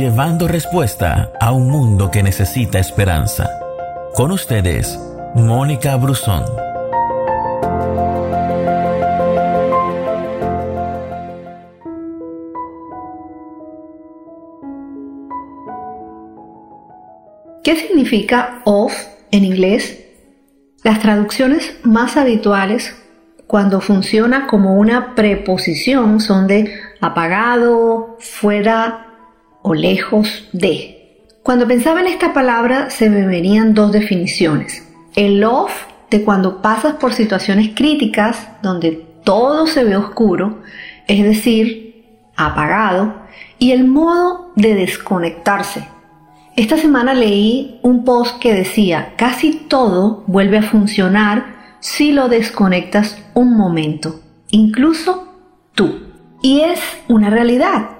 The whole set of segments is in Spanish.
llevando respuesta a un mundo que necesita esperanza. Con ustedes, Mónica Brusón. ¿Qué significa off en inglés? Las traducciones más habituales cuando funciona como una preposición son de apagado, fuera o lejos de. Cuando pensaba en esta palabra se me venían dos definiciones. El off de cuando pasas por situaciones críticas donde todo se ve oscuro, es decir, apagado, y el modo de desconectarse, esta semana leí un post que decía, casi todo vuelve a funcionar si lo desconectas un momento, incluso tú. Y es una realidad.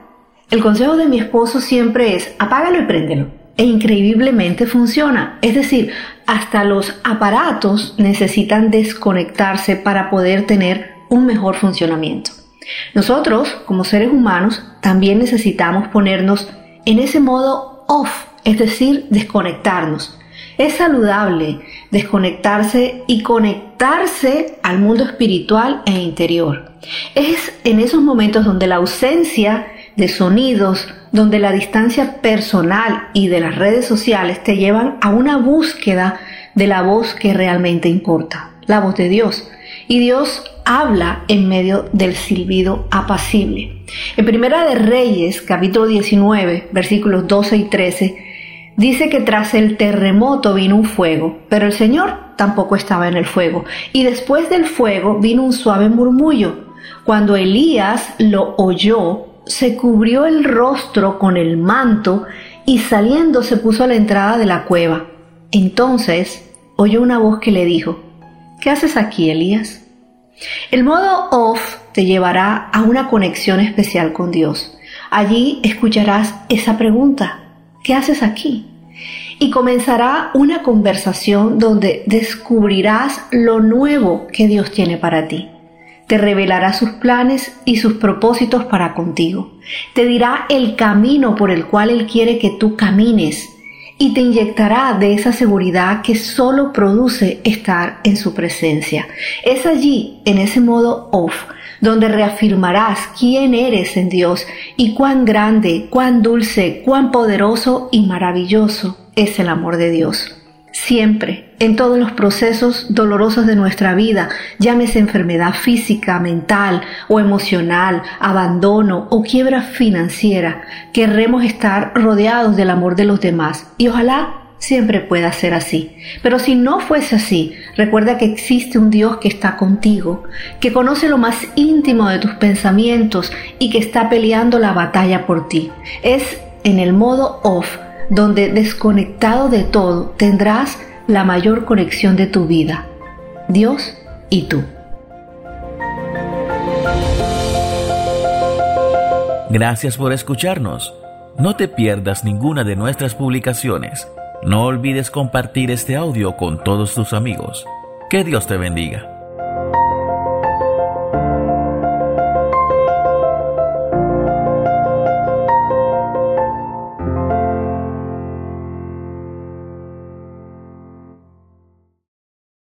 El consejo de mi esposo siempre es, apágalo y préndelo. E increíblemente funciona. Es decir, hasta los aparatos necesitan desconectarse para poder tener un mejor funcionamiento. Nosotros, como seres humanos, también necesitamos ponernos en ese modo off es decir, desconectarnos. Es saludable desconectarse y conectarse al mundo espiritual e interior. Es en esos momentos donde la ausencia de sonidos, donde la distancia personal y de las redes sociales te llevan a una búsqueda de la voz que realmente importa, la voz de Dios. Y Dios habla en medio del silbido apacible. En Primera de Reyes, capítulo 19, versículos 12 y 13, Dice que tras el terremoto vino un fuego, pero el Señor tampoco estaba en el fuego. Y después del fuego vino un suave murmullo. Cuando Elías lo oyó, se cubrió el rostro con el manto y saliendo se puso a la entrada de la cueva. Entonces oyó una voz que le dijo, ¿qué haces aquí, Elías? El modo off te llevará a una conexión especial con Dios. Allí escucharás esa pregunta, ¿qué haces aquí? y comenzará una conversación donde descubrirás lo nuevo que Dios tiene para ti. Te revelará sus planes y sus propósitos para contigo. Te dirá el camino por el cual Él quiere que tú camines y te inyectará de esa seguridad que solo produce estar en su presencia. Es allí, en ese modo off, donde reafirmarás quién eres en Dios y cuán grande, cuán dulce, cuán poderoso y maravilloso es el amor de Dios. Siempre, en todos los procesos dolorosos de nuestra vida, llámese enfermedad física, mental o emocional, abandono o quiebra financiera, querremos estar rodeados del amor de los demás y ojalá siempre pueda ser así. Pero si no fuese así, recuerda que existe un Dios que está contigo, que conoce lo más íntimo de tus pensamientos y que está peleando la batalla por ti. Es en el modo off, donde desconectado de todo tendrás la mayor conexión de tu vida. Dios y tú. Gracias por escucharnos. No te pierdas ninguna de nuestras publicaciones no olvides compartir este audio con todos tus amigos. Que Dios te bendiga.